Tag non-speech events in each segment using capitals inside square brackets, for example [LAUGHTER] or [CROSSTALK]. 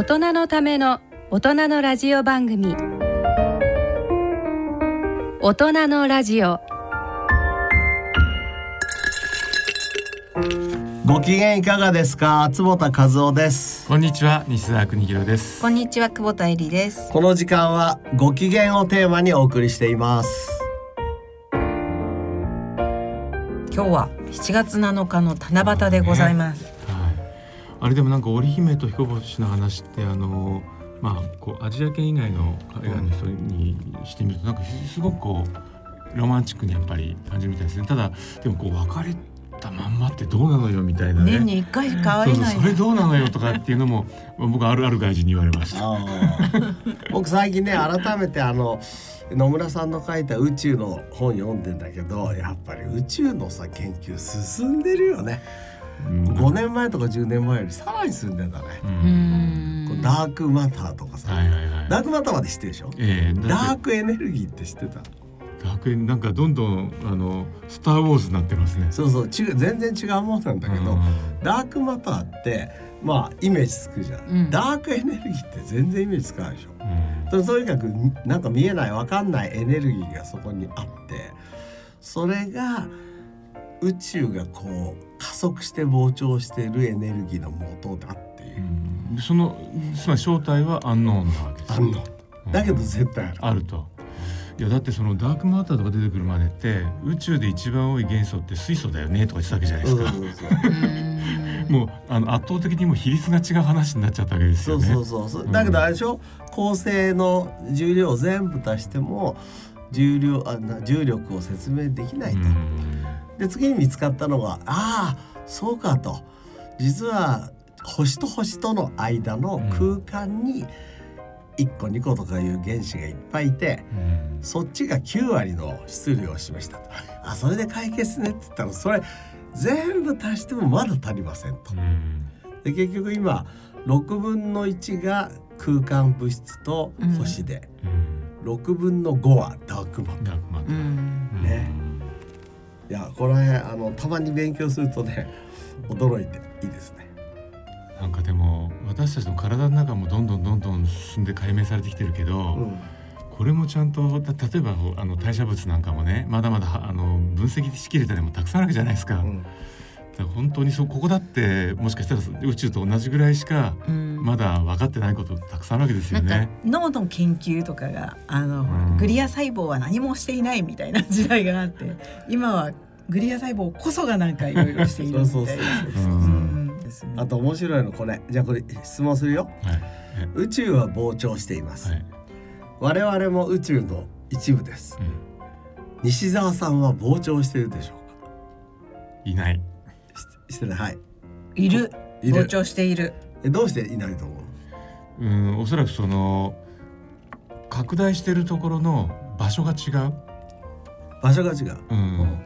大人のための大人のラジオ番組。大人のラジオ。ご機嫌いかがですか？坪田和夫です。こんにちは西澤邦弘です。こんにちは久保田恵里です。この時間はご機嫌をテーマにお送りしています。今日は7月7日の七夕でございます。はいあれでもなんか織姫と彦星の話ってあのまあこうアジア圏以外の海外の人にしてみるとなんかすごくこうロマンチックにやっぱり感じるみたいですね。ただでもこう別れたまんまってどうなのよみたいなね。年に一回しか会えない。そうそうそれどうなのよとかっていうのも僕あるある外人に言われました。[LAUGHS] 僕最近ね改めてあの野村さんの書いた宇宙の本読んでんだけどやっぱり宇宙のさ研究進んでるよね。うん5年前とか10年前よりさらに進んでんだね。ダークマターとかさ、はいはいはい。ダークマターまで知ってるでしょ？ええだってダークエネルギーって知ってた？ダークエンなんかどんどんあのスター・ウォーズになってますね。そうそう。違う全然違うもんなんだけど、うん。ダークマターってまあイメージつくじゃん、うん。ダークエネルギーって全然イメージつかないでしょ？うん。ととにかくなんか見えないわかんないエネルギーがそこにあってそれが宇宙がこう加速して膨張しているエネルギーの元だっていう。う、ん。そのつまり正体はアンノーンなわけです。あん。のだけど絶対ある、あると。いやだってそのダークマターとか出てくるまでって宇宙で一番多い元素って水素だよねとか言ってたわけじゃないですか、[LAUGHS] もうあの圧倒的にもう比率が違う話になっちゃったわけですそうよねそうそう。そうだけどあれでしょ？恒星の重量を全部足しても重量あな重力を説明できないと、うんで次に見つかったのがああそうかと。実は星と星との間の空間に1個2個とかいう原子がいっぱいいてうん。そっちが9割の質量を示した。とあそれで解決ねって言ったらそれ全部足してもまだ足りませんと。うん。で結局今6分の1が空間物質と星で、うん。6分の5はダークマター。ねいやこれあのたまに勉強するとね驚いていいですね。なんかでも私たちの体の中もどんどんどんどん進んで解明されてきてるけど、うんこれもちゃんとた例えばあの代謝物なんかもねまだまだはあの分析しきれたりもたくさんあるわけじゃないですか。うんだから本当にそうここだってもしかしたら宇宙と同じぐらいしかうん。まだ分かってないことたくさんあるわけですなんかよね。脳の研究とかがあの、うん。グリア細胞は何もしていないみたいな時代があって今はグリア細胞こそがなんかいろいろしているみたいな。[LAUGHS] そうそうそうそう。うん。ですね。あと面白いのこれ。じゃあこれ質問するよ。はい。宇宙は膨張しています、はい。我々も宇宙の一部です。うん。西澤さんは膨張してるでしょいない。ししてない。はい。いる。いる。膨張している。えどうしていないと思う？うんおそらくその拡大してるところの場所が違う。場所が違う、うん。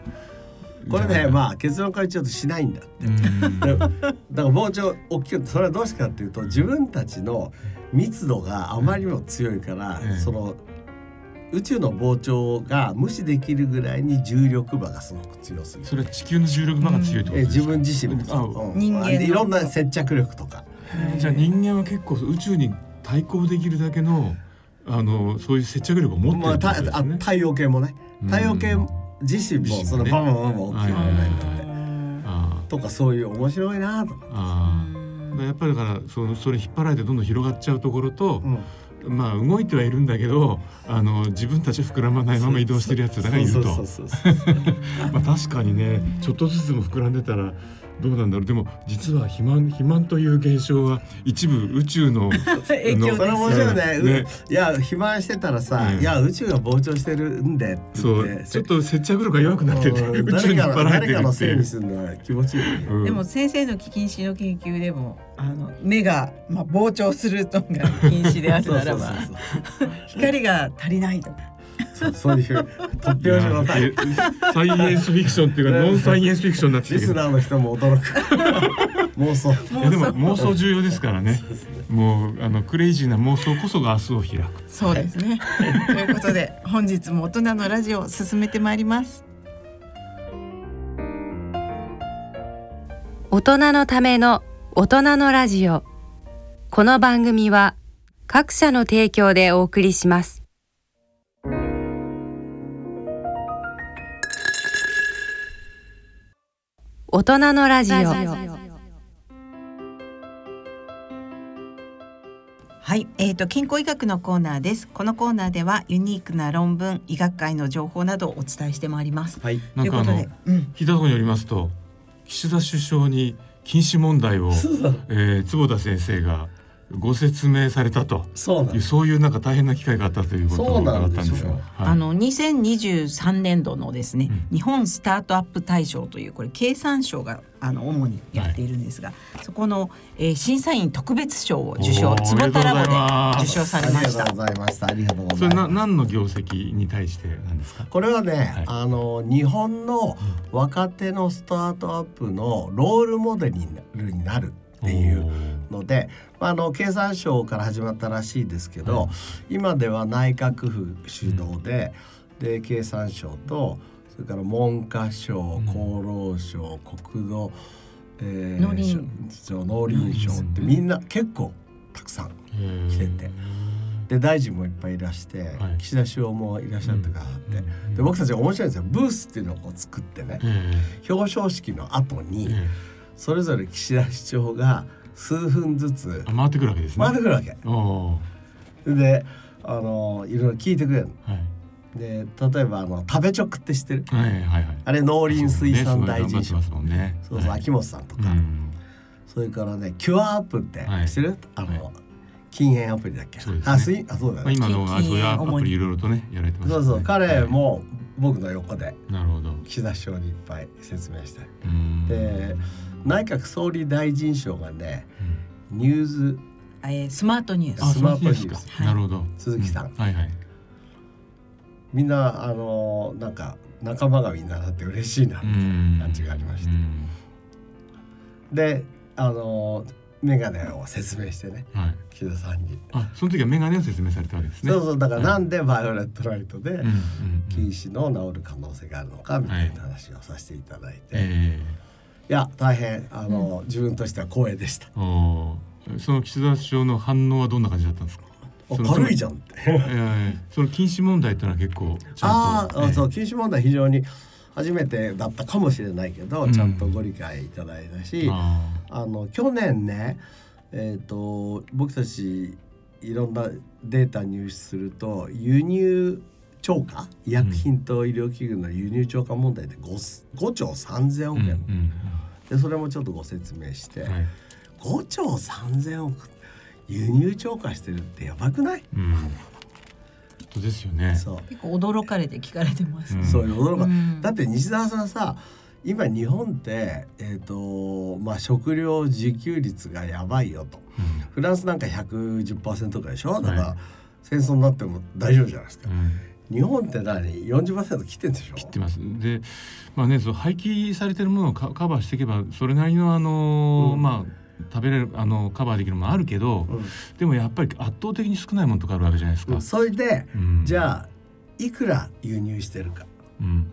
これねあまあ結論から言っちゃうとしないんだって。うん。でだから膨張大きくそれはどうしてかっていうと自分たちの密度があまりにも強いから、うんその宇宙の膨張が無視できるぐらいに重力場がすごく強すぎる。それは地球の重力場が強いってことえですか？自分自身もそう。あうん。人間いろんな接着力とか。じゃあ人間は結構宇宙に対抗できるだけのあのそういう接着力を持ってるってことですね。太陽系もね。うん。太陽系自身もそのバンバンバンバン大きくならない。んだってあとかそういう面白いなとか、あああやっぱりだからそのそれ引っ張られてどんどん広がっちゃうところと、うんまあ動いてはいるんだけどあの自分たちは膨らまないまま移動してるやつらがいると。まあ確かにねちょっとずつでも膨らんでたらどうなんだろう。でも実は肥満肥満という現象は一部宇宙の [LAUGHS] 影響それ面白いね。うね。いや肥満してたらさ、うんいや宇宙が膨張してるんでってそう。ちょっと接着力が弱くなっててうん宇宙に引っ張られてるっていう。せいにするのは気持ちいいよね。うん。でも先生の禁止の研究でもあの目が、まあ、膨張するのが禁止であるならば [LAUGHS] 光が足りないとかそうそういう突拍子のないいサイエンスフィクションっていうかノンサイエンスフィクションになってきリてるスナーの人も驚く。妄想。いやでも妄想。重要ですからね。もうあのクレイジーな妄想こそが明日を開く。そうですね。ということで本日も大人のラジオを進めてまいります。大人のための大人のラジオ。この番組は各社の提供でお送りします大人のラジオはい、えーと健康医学のコーナーです。このコーナーではユニークな論文、医学界の情報などをお伝えしてまいります。はいなんかあのということで、うん、聞いたところによりますと岸田首相に禁止問題を、えー、坪田先生がご説明されたと。そうそういうなんか大変な機会があったということをそうな伺んですよ。ったんですが、はい。あの2023年度のですね、う日本スタートアップ大賞というこれ経産省があの主にやっているんですが、そこの、えー審査員特別賞を受賞坪田ラボで受賞されました。ありがとう。ございましたありがとうごそれなざいます。何の業績に対してなんですか？これはね、はい。あの日本の若手のスタートアップのロールモデルになるっていうので、まあ、あの経産省から始まったらしいですけど、はい。今では内閣府主導で,、で経産省とそれから文科省ん。厚労省国土、えー農林省。農林省ってみんな結構たくさん来てて。で大臣もいっぱいいらして、はい。岸田首相もいらっしゃってからって、うん。で僕たち面白いんですよ。ブースっていうのを作ってね。え表彰式の後に、ええそれぞれ岸田首相が数分ずつ回ってくるわけですね。回ってくるわけ。であのいろいろ聞いてくれるの。はい。で例えばあの食べチョクって知ってる？はいはいはい。あれ農林水産大臣賞そうね。ね。そうそう、はい。秋元さんとか、うん。それからねキュアアップってはい。知ってる、あの、はい。禁煙アプリだっけ？ね。あすいあそうだまあね、今のあそういうアプリいろいろとねやられてます。そうそう彼はい。も僕の横でなるほど。岸田首相にいっぱい説明して。うん。で内閣総理大臣賞がねうん。ニューズえースマートニューあス。ス。マートニュースなるほど。鈴木さん。うはいはい。みんなあのなんか仲間がみんななって嬉しいな、うん。感じがありました。うん。であのメガネを説明してねはい。岸田さんに、あその時はメガネを説明されたわけですね。そうそう。だからはいなんでバイオレットライトでうんうんうん。近視の治る可能性があるのかみたいな話をさせていただいて、い、えや大変あの、自分としては光栄でした。その岸田首相の反応はどんな感じだったんですか？軽いじゃんって。ええその禁止問題っていうのは結構ちゃんと。ああ、ええ。そう禁止問題非常に初めてだったかもしれないけど、うん。ちゃんとご理解いただいたし、ああの去年ねえっ、と僕たちいろんなデータ入手すると輸入超過？医薬品と医療器具の輸入超過問題で 5, 5兆3,000ー億円、うんうんでそれもちょっとご説明して、うんはい。5兆3,000億輸入超過してるってやばくない、うん。ですよね。そう。結構驚かれて聞かれてます。うん。そういう驚か、うん。だって西澤さんさ今日本ってえっ、とまあ食料自給率がやばいよと。うん。フランスなんか110%ぐらいでしょ？だから、はい。戦争になっても大丈夫じゃないですか。うん日本って何？40%切ってんでしょ？切ってます。で、まあね、その廃棄されてるものをカカバーしていけば、それなりのあの、うん。まあ。食べれるあのカバーできるものあるけど、でもやっぱり圧倒的に少ないものとかあるわけじゃないですか。うん。それで、うん。じゃあいくら輸入してるか？うん、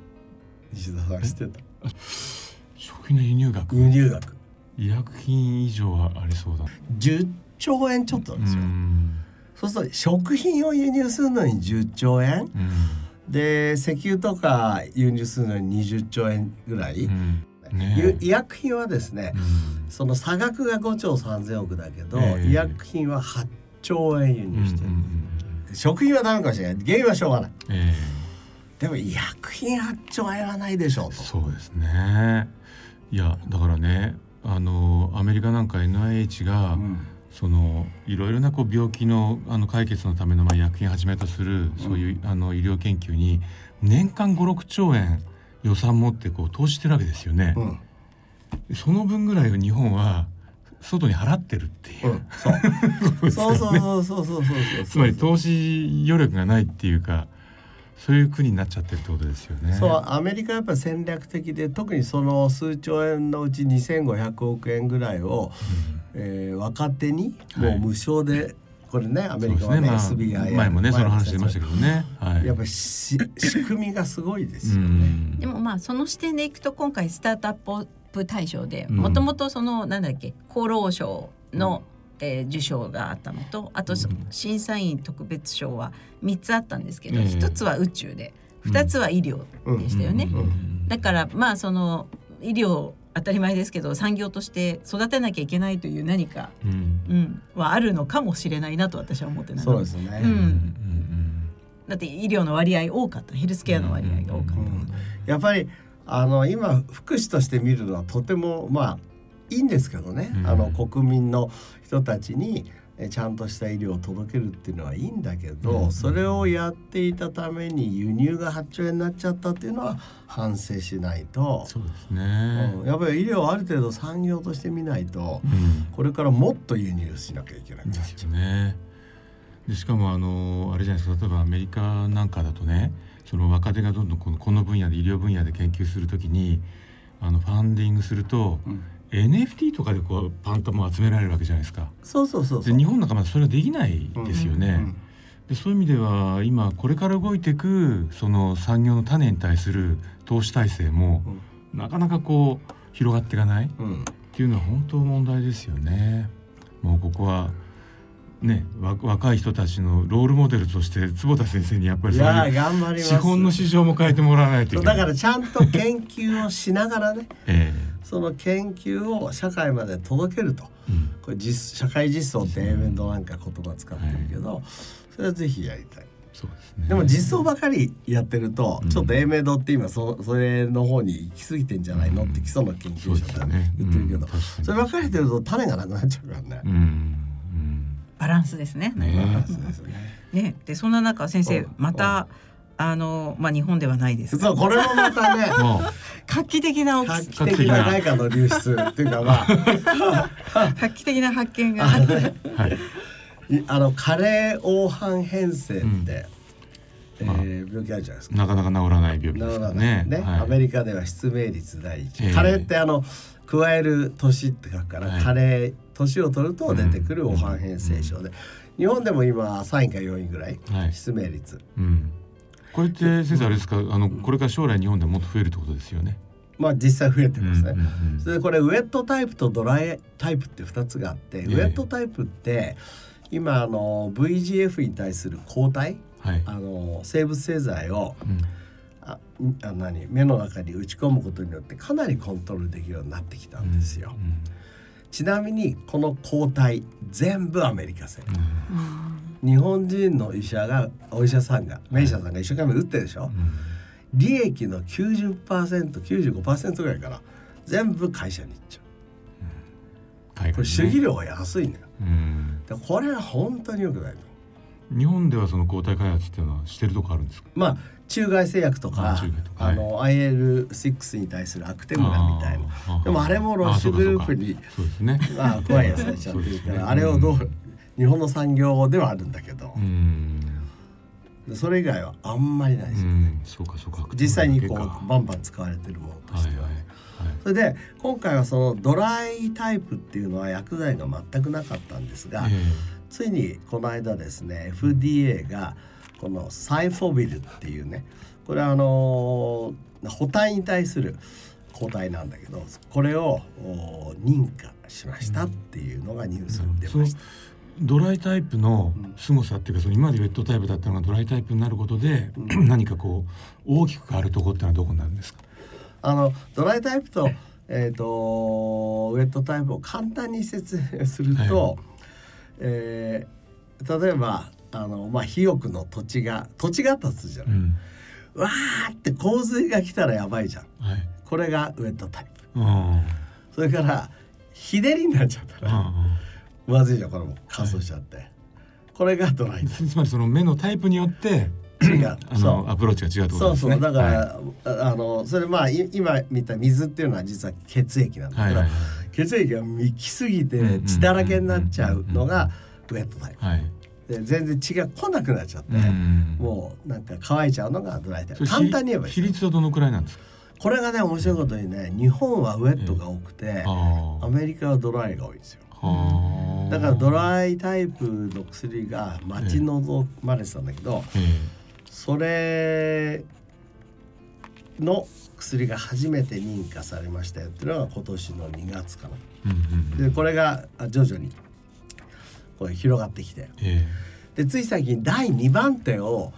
西澤さん知ってた？食品の輸入額。輸入額。医薬品以上はありそうだ。10兆円ちょっとですよ、うんそうすると食品を輸入するのに10兆円？うん。で石油とか輸入するのに20兆円ぐらい、うん。ね。ゆ医薬品はですね、うん。その差額が5兆3,000億だけど、ええ。医薬品は8兆円輸うん入してる、うん食品はダメかもしれない。原因はしょうがない。うんえ。でも医薬品8兆円はないでしょうえと。そうですね。いやだからねあのアメリカなんか NIH が、うんそのいろいろなこう病気のあの解決のためのまあ薬品はじめとするそういう、あの医療研究に年間56兆円予算持ってこう投資してるわけですよね、うん、その分ぐらいを日本は外に払ってるっていう、うん、そう。[LAUGHS] そうそうそうそうそうそうつまり投資余力がないっていうかそういう国になっちゃってるってことですよね。そうアメリカはやっぱ戦略的で特にその数兆円のうち2,500億円ぐらいを、うん。えー若手にもう無償で、これねアメリカはねまあ SBI 前もねその話出ましたけけどね。はい。やっぱりし仕組みがすごいですうよね。ん。でもまあその視点でいくと今回スタートアップ大賞でうん。もともとそのなんだっけ厚労省のえー受賞があったのとあと、うん。審査員特別賞は3つあったんですけど、ええ1つは宇宙で2つは医療でしたよね。うん。うん。だからまあその医療当たり前ですけど産業として育てなきゃいけないという何か、うん。うん、はあるのかもしれないなと私は思ってなそうですね、うん。うんだって医療の割合多かったヘルスケアの割合が多かった。うんやっぱりあの今福祉として見るのはとてもまあいいんですけどね、うん。あの国民の人たちにえちゃんとした医療を届けるっていうのはいいんだけど、うんそれをやっていたために輸入が8兆円になっちゃったっていうのは反省しないと、そうですね。うん。やっぱり医療をある程度産業として見ないとうん。これからもっと輸入しなきゃいけなくなっですね。でしかもあのあれじゃないですか例えばアメリカなんかだとねその若手がどんどんこのこの分野で医療分野で研究するときにあのファンディングすると、うん NFT とかでこうパンタも集められるわけじゃないですか。そうそうそう。で日本なんかまだそれはできないですよね。うんでそういう意味では今これから動いていくその産業の種に対する投資体制もなかなかこう広がっていかないっうんていうのは本当問題ですよね。もうここはねわ若い人たちのロールモデルとして坪田先生にやっぱりいそういう。資本の市場も変えてもらわないといけない。だからちゃんと研究をしながらね [LAUGHS] えその研究を社会まで届けると。えうん。これ実社会実装って英文のなんか言葉使ってるけど、それはぜひやりたい。そうですね。でも実装ばかりやってると、うん。ちょっと英明堂って今そそれの方に行き過ぎてんじゃないのって基礎の研究者が。言ってるけど、うん確かに。そればかりやってると種がなくなっちゃうからね。うん。うん。バランスですね。ねね。ね、でそんな中先生う。んまたあのまあ日本ではないです。が実はこれもまたね [LAUGHS] 画期的な画発期的な外貨の流出っていうかまあ画期的な発見があってはい。いあの加齢黄斑変性って、うん。えまあー病気あるじゃないですか。なかなか治らない病気ですなるほどからね。ね、はい。アメリカでは失明率第一、ええ加齢ってあの加える年って書くから、はい。加齢年を取ると出てくる黄斑変性症で、日本でも今3位か4位ぐらい、はい。失明率。うん。これって先生あれですか？あのこれから将来日本でもっと増えるってことですよね。まあ実際増えてますね。うんうんうんそれでこれウェットタイプとドライタイプって2つがあって、えウェットタイプって今あの VGF に対する抗体はい。あの生物製剤をうんああ何？目の中に打ち込むことによってかなりコントロールできるようになってきたんですよ。ちなみにこの抗体全部アメリカ製うんうん日本人の医者がお医者さんが名医者さんが一生懸命打ってるでしょ、利益の 90%95% ぐらいから全部会社に行っちゃ海外ね。うこれ主義量が安いのよ。うん。でこれは本当に良くないの。日本ではその抗体開発っていうのはしてるとこあるんですか？まあ中外製薬とあか中外とか。あの IL6 に対するアクテムラみたいな。でもあれもロッシュグループにそうですね。まあ怖いやつされちゃってるから、あれをどう日本の産業ではあるんだけどそれ以外はあんまりないですよ、うん。そうかそうか。実際にこうはバンバン使われてるものといはいしてはね、はい。それで今回はそのドライタイプっていうのは薬剤が全くなかったんですが、えついにこの間ですね FDA がこのサイフォビルっていうねこれはあのー補体に対する抗体なんだけどこれをお認可しましたっていうのがニュースに出ました。ドライタイプの凄さっていうかその今までウェットタイプだったのがドライタイプになることで、[CLEARS THROAT] 何かこう大きく変わるところってのはどこになるんですか？あのドライタイプと,、えー、とウェットタイプを簡単に説明すると、はいえー例えばあの、まあ、肥沃の土地が土地が立つじゃない、うん。わーって洪水が来たらやばいじゃんはい。これがウェットタイプうん。それから日照りになっちゃったらまずいじゃんこれも。乾燥しちゃって、これがドライ。[LAUGHS] つまりその目のタイプによってプ違う。あそう。のアプローチが違うってこそうとですね。そうだから、はああのそれまあい今見た水っていうのは実は血液なんい、だけど、はいはい血液が行き過ぎうんうんうんて血だらけになっちゃうのがウェットタイプ。はい。で全然血が来なくなっちゃって、うんもうなんか乾いちゃうのがドライタイプ。簡単に言えばいい比率はどのくらいなんですか？これがね面白いことにね日本はウェットが多くて、あアメリカはドライが多いんですよ。だからドライタイプの薬が待ち望まれてたんだけど、えそれの薬が初めて認可されましたよっていうのが今年の2月かな。えうんうんうん。でこれがあ徐々にこれ広がってきて。えでつい最近第2番手を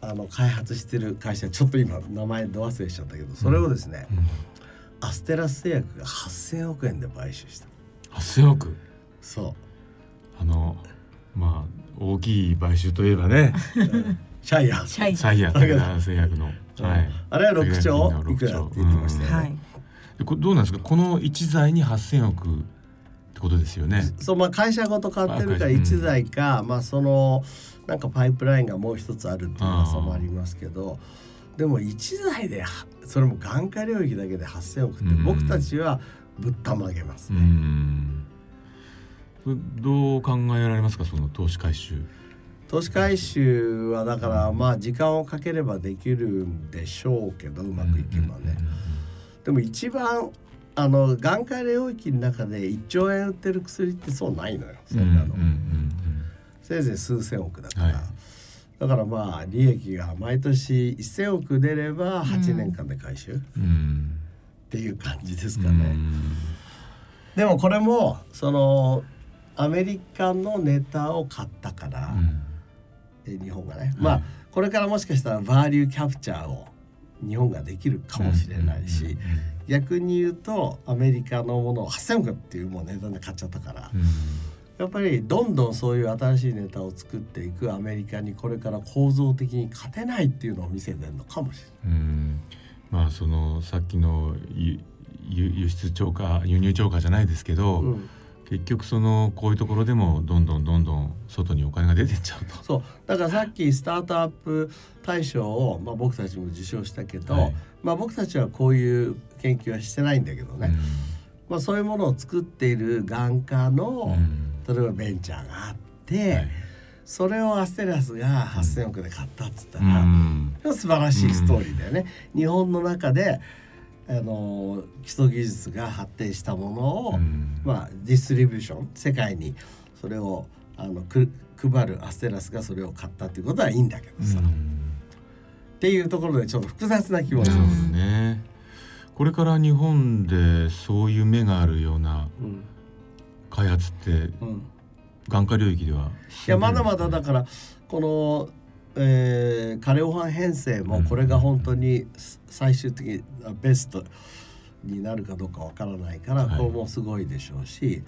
あの開発してる会社ちょっと今名前ど忘れしちゃったけどそれをですね、えうん。アステラス製薬が8,000億円で買収した8000億そあのまあ大きい買収といえばね。う [LAUGHS] シャイアー。シャイヤ武田製薬の、はい、あれは6兆？いくらって言ってましたよね、はい。でこれどうなんですか？この一材に8000億ってことですよね。そうまあ会社ごと買ってるからあ会社。1台か、まあそのなんかパイプラインがもう一つあるっていう噂もありますけどでも1台ではそれも眼科領域だけで8,000億ってうん。僕たちはぶったまげますうね。どう考えられますかその投資回収？投資回収はだからまあ時間をかければできるんでしょうけどうまくいけばね。でも一番あの眼科領域の中で1兆円売ってる薬ってそうないのよそんなの。せいぜい数千億だから、はいだからまあ利益が毎年1,000億出れば8年間で回収っうんうんていう感じですかうね。ん。でもこれもそのアメリカのネタを買ったから、うん。え日本がね、まあこれからもしかしたらバーリューキャプチャーを日本ができるかもしれないし、逆に言うとアメリカのものを8,000億っていうもう値段で買っちゃったから、うん。やっぱりどんどんそういう新しいネタを作っていくアメリカにこれから構造的に勝てないっていうのを見せてるのかもしれない。うんまあそのさっきの輸出超過輸入超過じゃないですけど、うん。結局そのこういうところでもどんどんどんどん外にお金が出てっちゃうと。そう。だからさっきスタートアップ大賞を、まあ、僕たちも受賞したけど、はい。まあ、僕たちはこういう研究はしてないんだけどね、まあ、そういうものを作っている眼科うの、ん。例えばベンチャーがあって、はいそれをアステラスが8,000億で買ったっつったうら、ん素晴らしいストーリーだよね。日本の中であの基礎技術が発展したものを、うん。まあ、ディストリビューション世界にそれをあのく配るアステラスがそれを買ったっていうことはいいんだけどさ、っうん。ていうところでちょっと複雑な気持ち。です。どね。これから日本でそういう目があるようなうん。開発ってうん眼科領域では。いやまだまだだからこの、えー、カレオハン編成もこれが本当に最終的にベストになるかどうかわからないから、はい。これもすごいでしょうし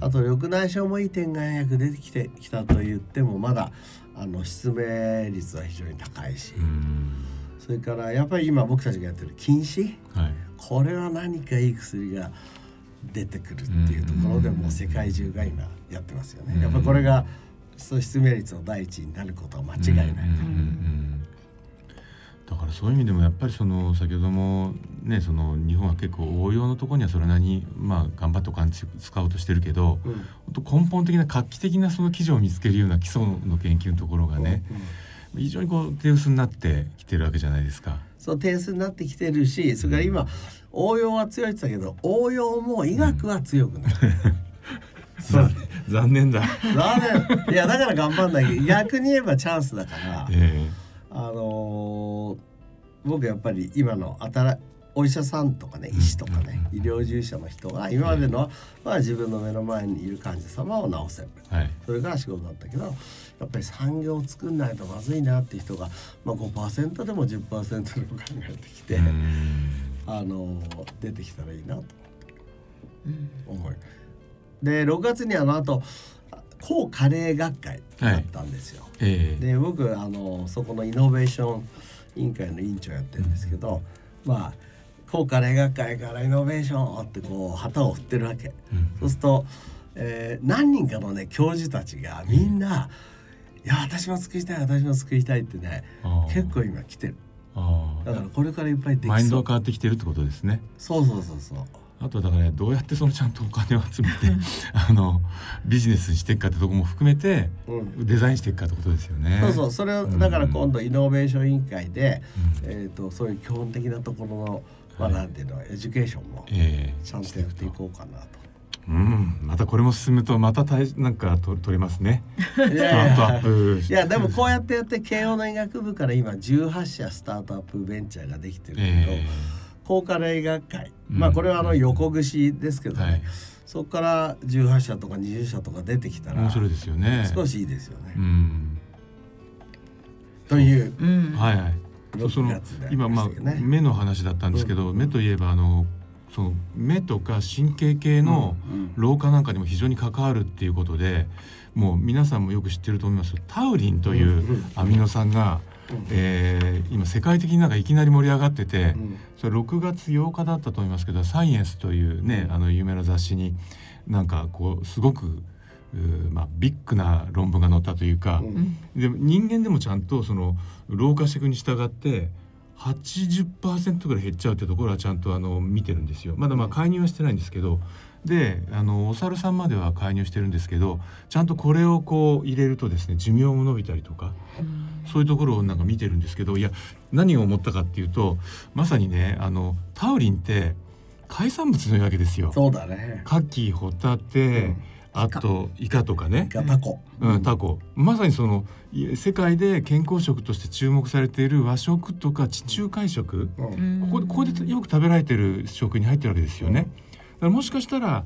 うん。あと緑内障もいい点眼薬出てきてきたと言ってもまだあの失明率は非常に高いし、うん。それからやっぱり今僕たちがやってる禁止？はい。これは何かいい薬が出てくるっていうところでうんもう世界中が今やってますよね。うんやっぱりこれが失明率の第一になることは間違いない。うんうんうんだからそういう意味でもやっぱりその先ほどもねその日本は結構応用のところにはそれなりにまあ頑張ってお金つ使おうとしてるけどうん本当根本的な画期的なその基準を見つけるような基礎の研究のところがねうん非常にこう手薄になってきてるわけじゃないですか。そう点数になってきてるしそれから今応用は強いって言ってたけど応用も医学は強くなる。[LAUGHS] そう。残念だ。残念。いやだから頑張んない。けど逆に言えばチャンスだから。えあのー僕やっぱり今の新お医者さんとかね医師とかね医療従事者の人が今までの、まあ、自分の目の前にいる患者様を治せる。えはい。それが仕事だったけどやっぱり産業を作んないとまずいなっていう人が、まあ、5%でも10%でも考えてきて、うん。あのー出てきたらいいなと思いで6月にあの後抗加齢学会だったんですよ。ええで僕あのそこのイノベーション委員会の委員長やってるんですけど、まあ高価例学会からイノベーションってこう旗を振ってるわけ。うんそうすると、えー何人かのね教授たちがみんな「いや私も作りたい私も作りたい」ってね結構今来てる。だからこれからいっぱいできマインド変わってきてるってことですね。そうそうそうそう。あとはだからどうやってそのちゃんとお金を集めてあのビジネスにしていくかってとこも含めてうん。デザインしていくかってことですよね。そうそう。それをうん。だから今度イノベーション委員会で、うん。えー、とそういう基本的なところの、まあ、はい。なんていうの education もええ。ちゃんとやっていこうかなと。うん、またこれも進むとまた大なんかと取れますね。いやいスタートアやップいやでもこうやってやって慶応の医学部から今18社スタートアップベンチャーができてるけど、え高価な医学会、うん。まあこれはあの横串ですけどね、はい。そこから18社とか20社とか出てきたら面白いですよね。少しいいですよね。うん。といううん。はいはい。そうそ6の今まあ。目の話だったんですけど、うん。目といえばあのその目とか神経系のうん。老化なんかにも非常に関わるっていうことでもう皆さんもよく知ってると思いますタウリンというアミノ酸が、うんえー今世界的になんかいきなり盛り上がってて、うん。それ6月8日だったと思いますけど「サイエンス」というねあの有名な雑誌になんかこうすごくまあ、ビッグな論文が載ったというか、うん。でも人間でもちゃんとその老化していくに従って80%ぐらい減っちゃうってところはちゃんとあの見てるんですよ。まだまあ介入はしてないんですけどであのお猿さんまでは介入してるんですけどちゃんとこれをこう入れるとですね寿命も伸びたりとかそういうところをなんか見てるんですけどいや何を思ったかっていうとまさにねあのタウリンって海産物のわけですよ。そうだね。牡蠣ホタテ、うんあとイカとかね、ガタコ。うん、タコまさにそのい世界で健康食として注目されている和食とか地中海食うんここここでよく食べられてる食に入ってるわけですよね。だからもしかしたら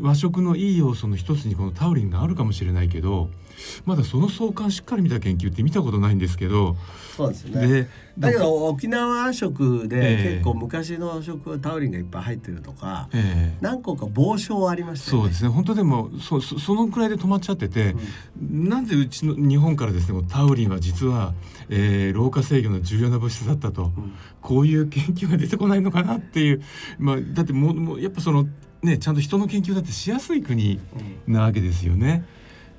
和食のいい要素の一つにこのタウリンがあるかもしれないけどまだその相関しっかり見た研究って見たことないんですけど、そうですね。でだけど沖縄食えでえ結構昔の食はタウリンがいっぱい入ってるとか、ええ。何個か傍証ありましたよね。そうですね。本当でもそそそのくらいで止まっちゃってて、なんでうちの日本からですねタウリンは実は、えー老化制御の重要な物質だったと、うん。こういう研究が出てこないのかなっていう、まあ、だってもうもうやっぱそのねちゃんと人の研究だってしやすい国なわけですよね。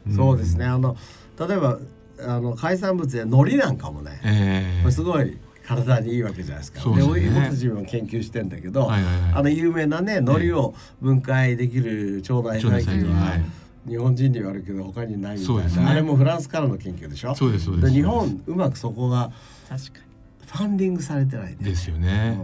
んそうですね。あの例えばあの海産物で海苔なんかもね、ええこれすごい体にいいわけじゃないですか。そうですねで俺自分も研究してんだけど、はいはいはいあの有名なね海苔を分解できる腸内細菌は、はい日本人にはあるけど他にないみたいな、ねあれもフランスからの研究でしょ？そうですそうですで日本うまくそこが確かファンディングされてないね。ですよね。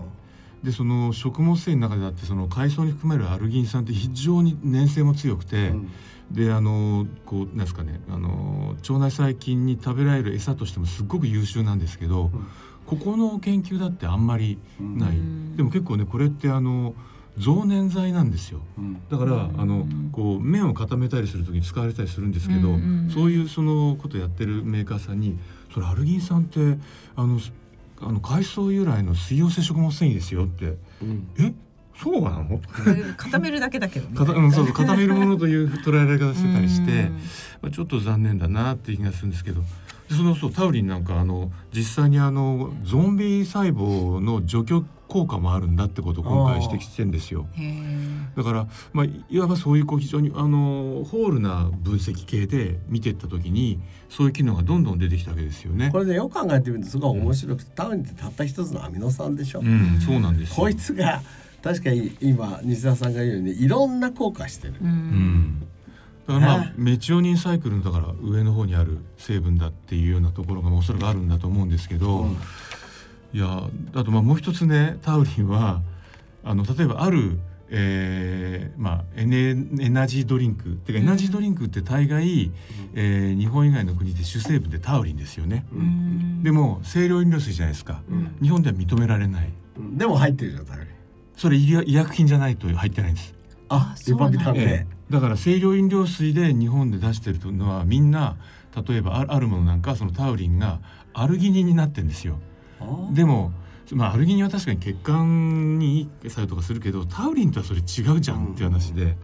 でその食物繊維の中でだってその海藻に含まれるアルギン酸って非常に粘性も強くて、うん。であのこうなんですかねあの腸内細菌に食べられる餌としてもすっごく優秀なんですけど、ここの研究だってあんまりない、うん。でも結構ねこれってあの増粘剤なんですよ。うん。だから、あのこう麺を固めたりする時に使われたりするんですけど、うんうん。そういうそのことやってるメーカーさんに「それアルギン酸ってあのあの海藻由来の水溶性食物繊維ですよ」って。うん「え？そうなの? [LAUGHS]」に固めるだけだけどね。うん、そうそう [LAUGHS] 固めるものという捉えられ方してたりしてうん、まあ、ちょっと残念だなっていう気がするんですけど。でそのそうタウリンなんかあの実際にあのゾンビ細胞の除去効果もあるんだってことを今回指摘してるんですよ。だから、まあ、いわばそういうこう非常にあのホールな分析系で見ていった時にそういう機能がどんどん出てきたわけですよねこ。れねよく考えてみるとすごい面白くて、タウリンってたった一つのアミノ酸でしょ。うん、そうなんですよ。こいつが確かに今西田さんが言うようにいろんな効果してる。ううんんだからまあねメチオニンサイクルのだから上の方にある成分だっていうようなところがまあおそらくあるんだと思うんですけど、うんいやあとまあもう一つねタウリンはあの例えばある、えーまあ、エネエナジードリンクっていうかエナジードリンクって大概、えー日本以外の国で主成分でタウリンですよね。ううん。んでも清涼飲料水じゃないですか、うん。日本では認められない。うん。でも入ってるじゃんタウリン。それ医薬品じゃないと入ってないんです、ああ、そうなんだ。リパビタンえで。え。だから清涼飲料水で日本で出してるのはみんな例えばああるものなんかそのタウリンがアルギニンになってるんですよ。あでも、まあ、アルギニンは確かに血管にいい作用とかするけどタウリンとはそれ違うじゃんっていう話で、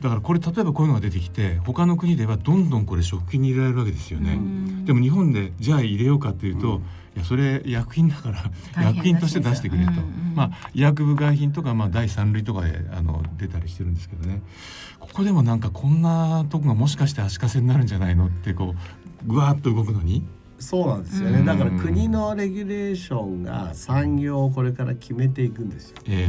だからこれ例えばこういうのが出てきて他の国ではどんどんこれ食品に入れられるわけですよね。うん。でも日本でじゃあ入れようかっていうと、うん。いやそれ薬品だから薬品として出してくれと、うんうんまあ医薬部外品とかまあ第三類とかであの出たりしてるんですけどね。ここでもなんかこんなとこがもしかして足かせになるんじゃないのってこうぐわーっと動くのに。そうなんですよね。うんだから国のレギュレーションが産業をこれから決めていくんですよ。え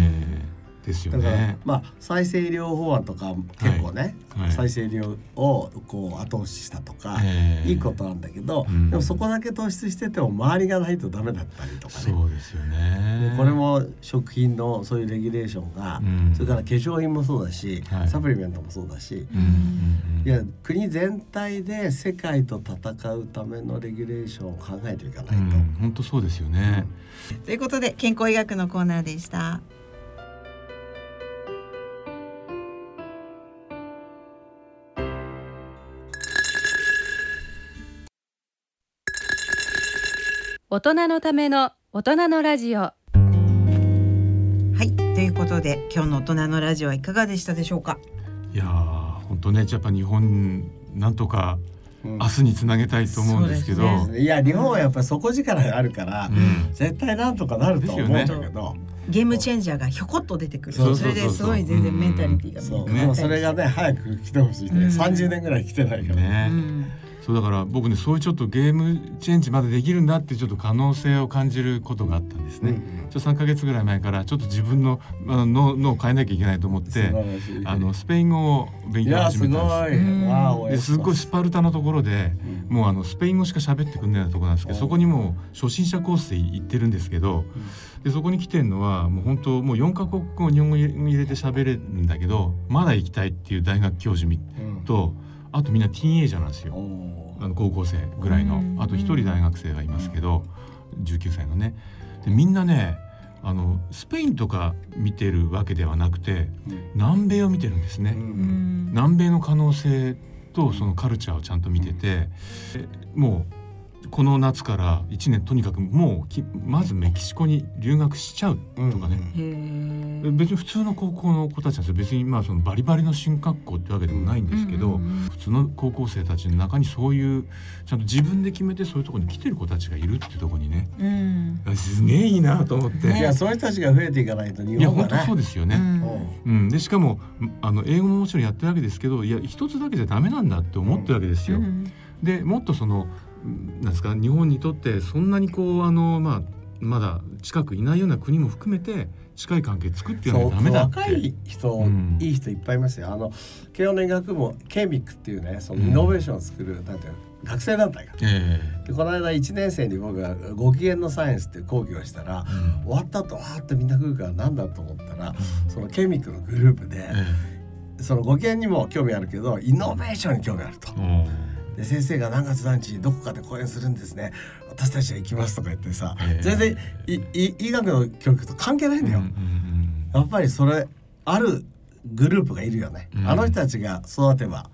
ですよだから、ね。まあ再生医療法案とか結構ね、はい再生医療をこう後押ししたとか、ええいいことなんだけど、うんでもそこだけ突出してても周りがないとダメだったりとかね。そうですよねで。これも食品のそういうレギュレーションが、うんそれから化粧品もそうだし、はいサプリメントもそうだし、うんいや国全体で世界と戦うためのレギュレーションを考えていかないと。うん本当そうですよね。ということで健康医学のコーナーでした。大人のための大人のラジオ。はいということで今日の大人のラジオはいかがでしたでしょうか？いやー本当ねやっぱ日本なんとかうん。明日につなげたいと思うんですけど。そうですいや日本はやっぱり底力があるから、うん。絶対なんとかなると思う。んだけど、ゲームチェンジャーがひょこっと出てくる。そうそれですごい全然メンタリティがそう、ね。でもそれがね早く来てほしいね、う。ん。30年ぐらい来てないから、ね、うんそうだから僕ねそういうちょっとゲームチェンジまでできるんだってちょっと可能性を感じることがあったんですね。うんちょっと3ヶ月ぐらい前からちょっと自分のあの脳脳を変えなきゃいけないと思ってあのスペイン語を勉強いやすごい。始めたんです。すっごいスパルタのところでうん。もうあのスペイン語しか喋ってくんないようなところなんですけどおそこにもう初心者コースで行ってるん。ですけどでそこに来てるのはもう本当もう4カ国語日本語入れて喋れるんだけどまだ行きたいっていう大学教授みうん。とあとみんなティーンエイジャーなんですおよー。あの高校生ぐらいの。うん。あと一人大学生がいますけど19歳のね。でみんなねあのスペインとか見てるわけではなくて南米を見てるんですね。南米の可能性とそのカルチャーをちゃんと見てて、えもうこの夏から1年とにかくもうきまずメキシコに留学しちゃうとかね、へー。別に普通の高校の子たちなんですよ別にまあそのバリバリの進学校ってわけでもないんですけど、うんうんうん普通の高校生たちの中にそういうちゃんと自分で決めてそういうところに来てる子たちがいるっていうところにね。うん。すげえいいなと思って、いやそういう人たちが増えていかないと日いや本当本がねそうですよね。うん。うん、でしかもあの英語ももちろんやってるわけですけどいや一つだけじゃダメなんだって思ってるわけですよ。うん。でもっとそのうんなんですか日本にとってそんなにこうあの、まあ、まだ近くいないような国も含めて近い関係作ってやらなきゃダメだって。若い人、うん。いい人いっぱいいますよ。あの慶応年学部ケミックっていうねそのイノベーションを作る、なんていうの学生団体が。えでこの間1年生に僕がご機嫌のサイエンスっていう講義をしたらえうん。終わった後わーってみんな来るからなんだと思ったらそのケミックのグループでえそのご機嫌にも興味あるけどイノベーションに興味あると。え。で先生が何月何日にどこかで講演するんですね。私たちは行きますとか言ってさええ全然いい医学の教育と関係ないんだよ。うんうんやっぱりそれあるグループがいるよね、うん。あの人たちが育てば。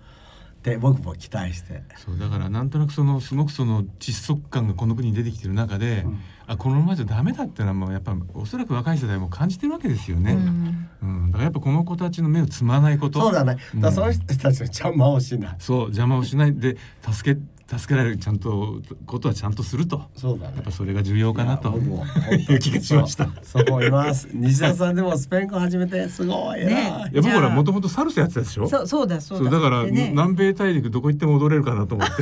って僕も期待して、そうだからなんとなくそのすごくその窒息感がこの国に出てきてる中で、うんあこのままじゃダメだってのはもうやっぱおそらく若い世代も感じてるわけですよね。うん。だからやっぱこの子たちの目をつまないこと。そうだね。うん。だその人たちの邪魔をしない、そう邪魔をしない。で助け助けられるちゃんとことはちゃんとすると。そうだね。やっぱそれが重要かなと。い [LAUGHS] う。気がしました。そう思います。西田さんでもスペイン語始めてすごい。ね。いや僕らもともとサルサやってたでしょ？そうそうだそうだ。だから、でね。南米大陸どこ行っても踊れるかなと思って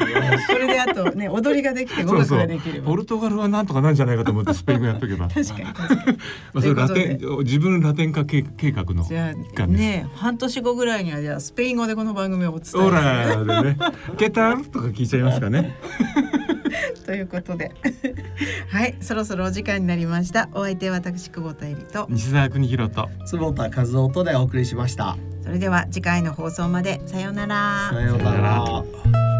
[LAUGHS] これであとね [LAUGHS] 踊りができて語学そう。そうができればポルトガルはなんとかなんじゃないかと思ってスペイン語やっとけば。確かに確かに。[LAUGHS] まあそれラテン自分ラテン化計計画のじゃ。ね半年後ぐらいにはじゃあスペイン語でこの番組をお伝えする。オラでね「ケタル?」とか聞いちゃいますかね。ということで。はいそろそろお時間になりました。お相手は私久保田恵里と。西澤邦弘と。坪田和夫とでお送りしました。それでは次回の放送まで。さようなら。さようなさようなら